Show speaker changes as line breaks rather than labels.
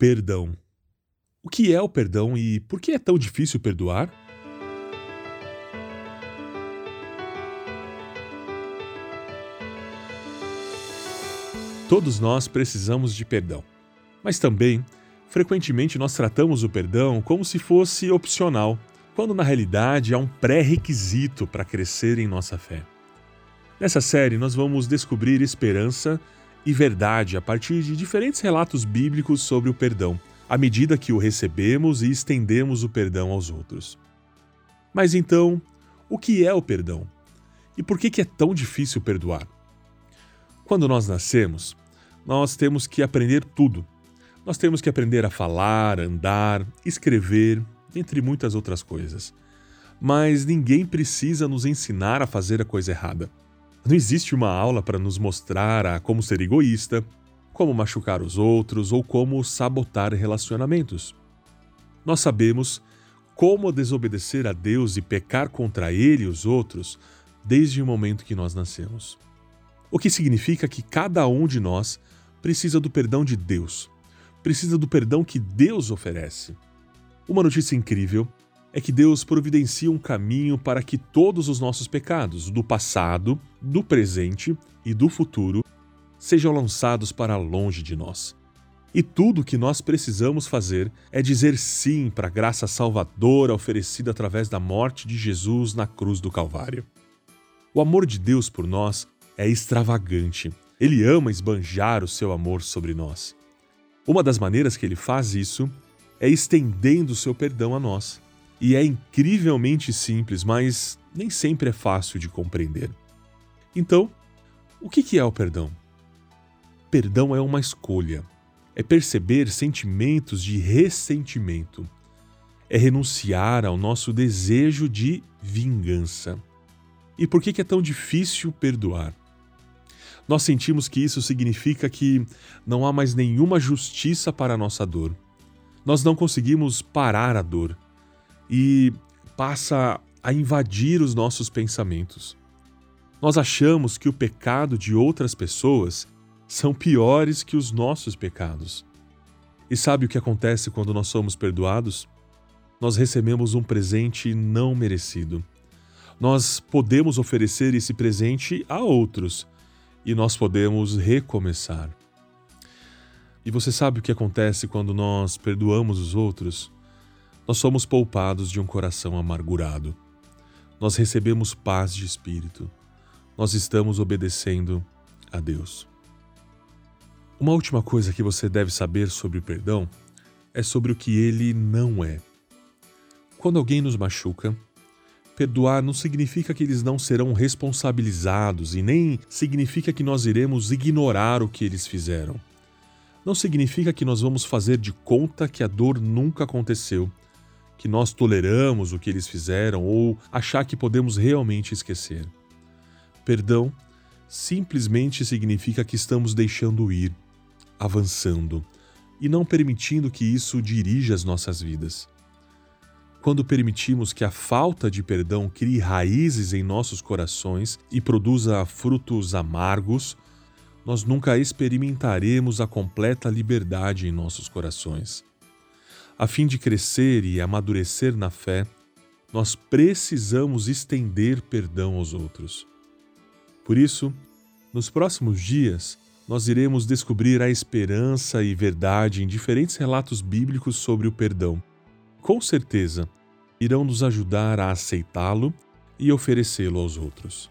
Perdão. O que é o perdão e por que é tão difícil perdoar? Todos nós precisamos de perdão, mas também, frequentemente, nós tratamos o perdão como se fosse opcional, quando na realidade é um pré-requisito para crescer em nossa fé. Nessa série, nós vamos descobrir esperança e verdade a partir de diferentes relatos bíblicos sobre o perdão, à medida que o recebemos e estendemos o perdão aos outros. Mas então, o que é o perdão? E por que é tão difícil perdoar? Quando nós nascemos, nós temos que aprender tudo. Nós temos que aprender a falar, andar, escrever, entre muitas outras coisas. Mas ninguém precisa nos ensinar a fazer a coisa errada. Não existe uma aula para nos mostrar a como ser egoísta, como machucar os outros ou como sabotar relacionamentos. Nós sabemos como desobedecer a Deus e pecar contra Ele e os outros desde o momento que nós nascemos. O que significa que cada um de nós precisa do perdão de Deus, precisa do perdão que Deus oferece. Uma notícia incrível é que Deus providencia um caminho para que todos os nossos pecados, do passado, do presente e do futuro, sejam lançados para longe de nós. E tudo o que nós precisamos fazer é dizer sim para a graça salvadora oferecida através da morte de Jesus na cruz do Calvário. O amor de Deus por nós é extravagante. Ele ama esbanjar o seu amor sobre nós. Uma das maneiras que ele faz isso é estendendo o seu perdão a nós e é incrivelmente simples, mas nem sempre é fácil de compreender. Então, o que é o perdão? Perdão é uma escolha, é perceber sentimentos de ressentimento, é renunciar ao nosso desejo de vingança. E por que é tão difícil perdoar? Nós sentimos que isso significa que não há mais nenhuma justiça para a nossa dor. Nós não conseguimos parar a dor e passa a invadir os nossos pensamentos. Nós achamos que o pecado de outras pessoas são piores que os nossos pecados. E sabe o que acontece quando nós somos perdoados? Nós recebemos um presente não merecido. Nós podemos oferecer esse presente a outros e nós podemos recomeçar. E você sabe o que acontece quando nós perdoamos os outros? Nós somos poupados de um coração amargurado. Nós recebemos paz de espírito. Nós estamos obedecendo a Deus. Uma última coisa que você deve saber sobre o perdão é sobre o que ele não é. Quando alguém nos machuca, perdoar não significa que eles não serão responsabilizados e nem significa que nós iremos ignorar o que eles fizeram. Não significa que nós vamos fazer de conta que a dor nunca aconteceu que nós toleramos o que eles fizeram ou achar que podemos realmente esquecer. Perdão simplesmente significa que estamos deixando ir, avançando e não permitindo que isso dirija as nossas vidas. Quando permitimos que a falta de perdão crie raízes em nossos corações e produza frutos amargos, nós nunca experimentaremos a completa liberdade em nossos corações. A fim de crescer e amadurecer na fé, nós precisamos estender perdão aos outros. Por isso, nos próximos dias, nós iremos descobrir a esperança e verdade em diferentes relatos bíblicos sobre o perdão. Com certeza, irão nos ajudar a aceitá-lo e oferecê-lo aos outros.